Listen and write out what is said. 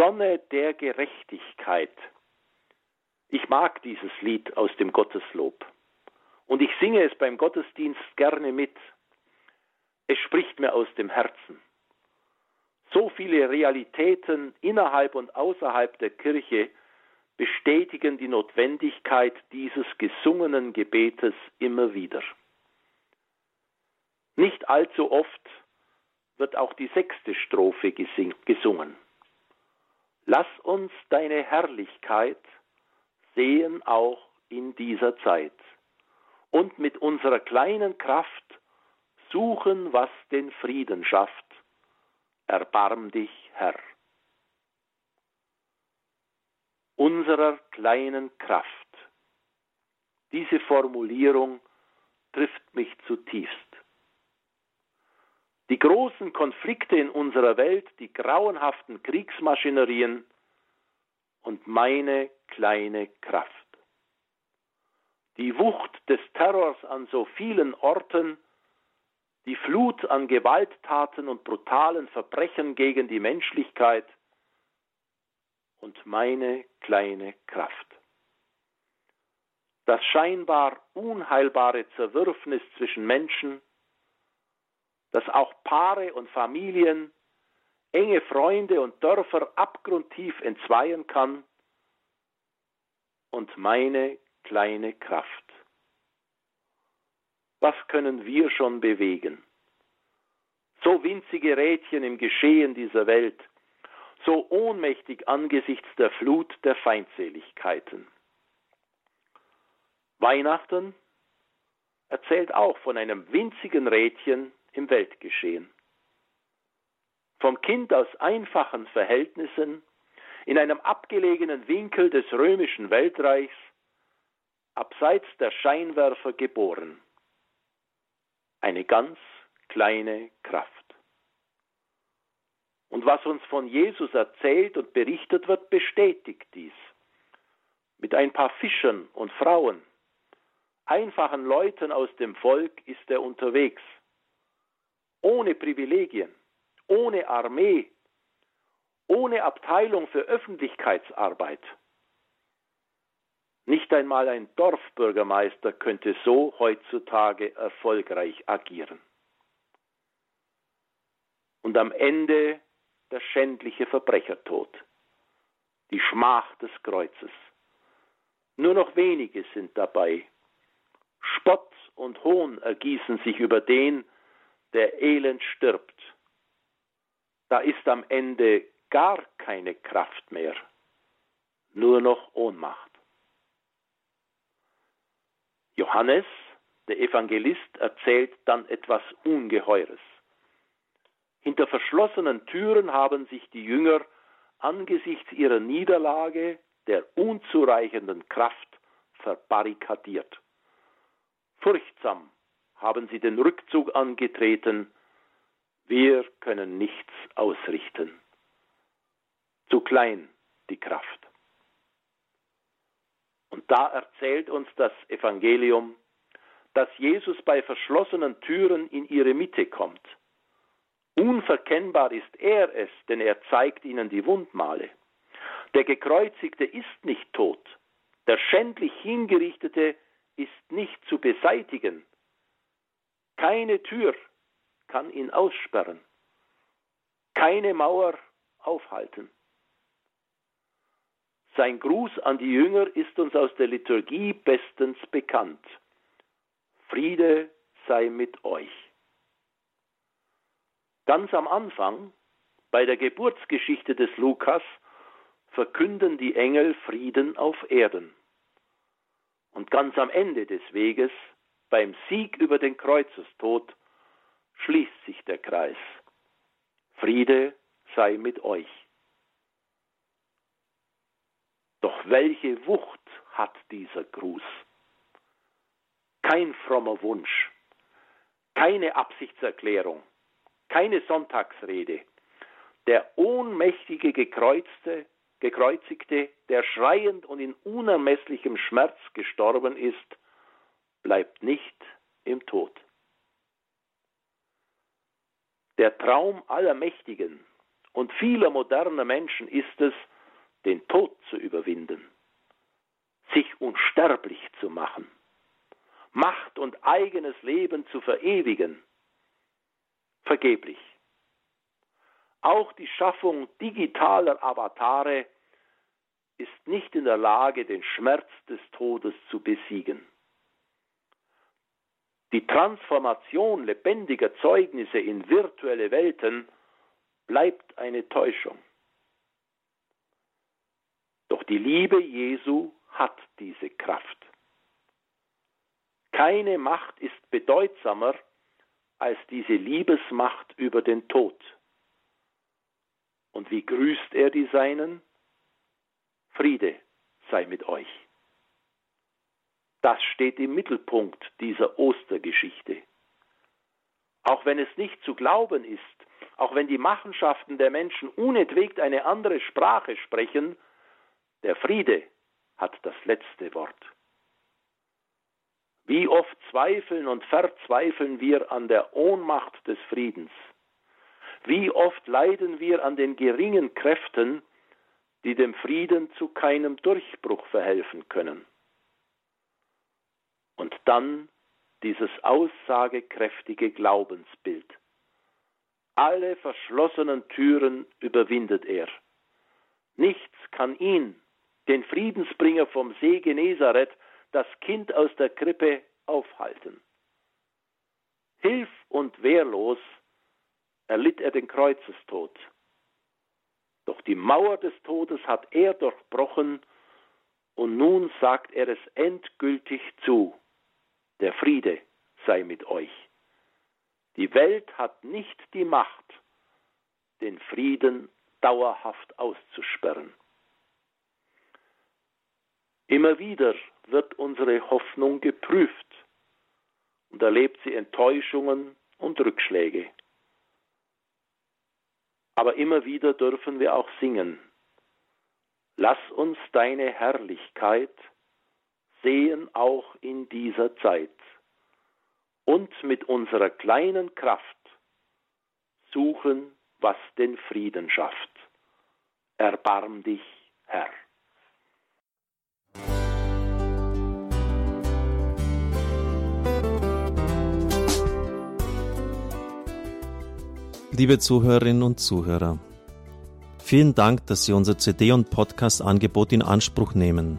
Sonne der Gerechtigkeit. Ich mag dieses Lied aus dem Gotteslob und ich singe es beim Gottesdienst gerne mit. Es spricht mir aus dem Herzen. So viele Realitäten innerhalb und außerhalb der Kirche bestätigen die Notwendigkeit dieses gesungenen Gebetes immer wieder. Nicht allzu oft wird auch die sechste Strophe gesungen. Lass uns deine Herrlichkeit sehen auch in dieser Zeit und mit unserer kleinen Kraft suchen, was den Frieden schafft. Erbarm dich, Herr. Unserer kleinen Kraft. Diese Formulierung trifft mich zutiefst. Die großen Konflikte in unserer Welt, die grauenhaften Kriegsmaschinerien und meine kleine Kraft. Die Wucht des Terrors an so vielen Orten, die Flut an Gewalttaten und brutalen Verbrechen gegen die Menschlichkeit und meine kleine Kraft. Das scheinbar unheilbare Zerwürfnis zwischen Menschen, dass auch Paare und Familien, enge Freunde und Dörfer abgrundtief entzweien kann und meine kleine Kraft. Was können wir schon bewegen? So winzige Rädchen im Geschehen dieser Welt, so ohnmächtig angesichts der Flut der Feindseligkeiten. Weihnachten erzählt auch von einem winzigen Rädchen im Weltgeschehen. Vom Kind aus einfachen Verhältnissen in einem abgelegenen Winkel des römischen Weltreichs, abseits der Scheinwerfer geboren. Eine ganz kleine Kraft. Und was uns von Jesus erzählt und berichtet wird, bestätigt dies. Mit ein paar Fischern und Frauen, einfachen Leuten aus dem Volk ist er unterwegs ohne Privilegien, ohne Armee, ohne Abteilung für Öffentlichkeitsarbeit. Nicht einmal ein Dorfbürgermeister könnte so heutzutage erfolgreich agieren. Und am Ende der schändliche Verbrechertod, die Schmach des Kreuzes. Nur noch wenige sind dabei. Spott und Hohn ergießen sich über den, der elend stirbt, da ist am Ende gar keine Kraft mehr, nur noch Ohnmacht. Johannes, der Evangelist, erzählt dann etwas Ungeheures. Hinter verschlossenen Türen haben sich die Jünger angesichts ihrer Niederlage, der unzureichenden Kraft, verbarrikadiert. Furchtsam haben sie den Rückzug angetreten, wir können nichts ausrichten. Zu klein die Kraft. Und da erzählt uns das Evangelium, dass Jesus bei verschlossenen Türen in ihre Mitte kommt. Unverkennbar ist er es, denn er zeigt ihnen die Wundmale. Der Gekreuzigte ist nicht tot, der schändlich Hingerichtete ist nicht zu beseitigen, keine Tür kann ihn aussperren, keine Mauer aufhalten. Sein Gruß an die Jünger ist uns aus der Liturgie bestens bekannt. Friede sei mit euch. Ganz am Anfang, bei der Geburtsgeschichte des Lukas, verkünden die Engel Frieden auf Erden. Und ganz am Ende des Weges beim Sieg über den Kreuzestod sich der Kreis. Friede sei mit euch. Doch welche Wucht hat dieser Gruß? Kein frommer Wunsch, keine Absichtserklärung, keine Sonntagsrede. Der ohnmächtige Gekreuzte, Gekreuzigte, der schreiend und in unermesslichem Schmerz gestorben ist, bleibt nicht im Tod. Der Traum aller Mächtigen und vieler moderner Menschen ist es, den Tod zu überwinden, sich unsterblich zu machen, Macht und eigenes Leben zu verewigen. Vergeblich. Auch die Schaffung digitaler Avatare ist nicht in der Lage, den Schmerz des Todes zu besiegen. Die Transformation lebendiger Zeugnisse in virtuelle Welten bleibt eine Täuschung. Doch die Liebe Jesu hat diese Kraft. Keine Macht ist bedeutsamer als diese Liebesmacht über den Tod. Und wie grüßt er die Seinen? Friede sei mit euch. Das steht im Mittelpunkt dieser Ostergeschichte. Auch wenn es nicht zu glauben ist, auch wenn die Machenschaften der Menschen unentwegt eine andere Sprache sprechen, der Friede hat das letzte Wort. Wie oft zweifeln und verzweifeln wir an der Ohnmacht des Friedens. Wie oft leiden wir an den geringen Kräften, die dem Frieden zu keinem Durchbruch verhelfen können. Dann dieses aussagekräftige Glaubensbild. Alle verschlossenen Türen überwindet er. Nichts kann ihn, den Friedensbringer vom See Genezareth, das Kind aus der Krippe, aufhalten. Hilf und wehrlos erlitt er den Kreuzestod. Doch die Mauer des Todes hat er durchbrochen und nun sagt er es endgültig zu. Der Friede sei mit euch. Die Welt hat nicht die Macht, den Frieden dauerhaft auszusperren. Immer wieder wird unsere Hoffnung geprüft und erlebt sie Enttäuschungen und Rückschläge. Aber immer wieder dürfen wir auch singen. Lass uns deine Herrlichkeit sehen auch in dieser Zeit und mit unserer kleinen Kraft suchen, was den Frieden schafft. Erbarm dich, Herr. Liebe Zuhörerinnen und Zuhörer, vielen Dank, dass Sie unser CD- und Podcast-Angebot in Anspruch nehmen.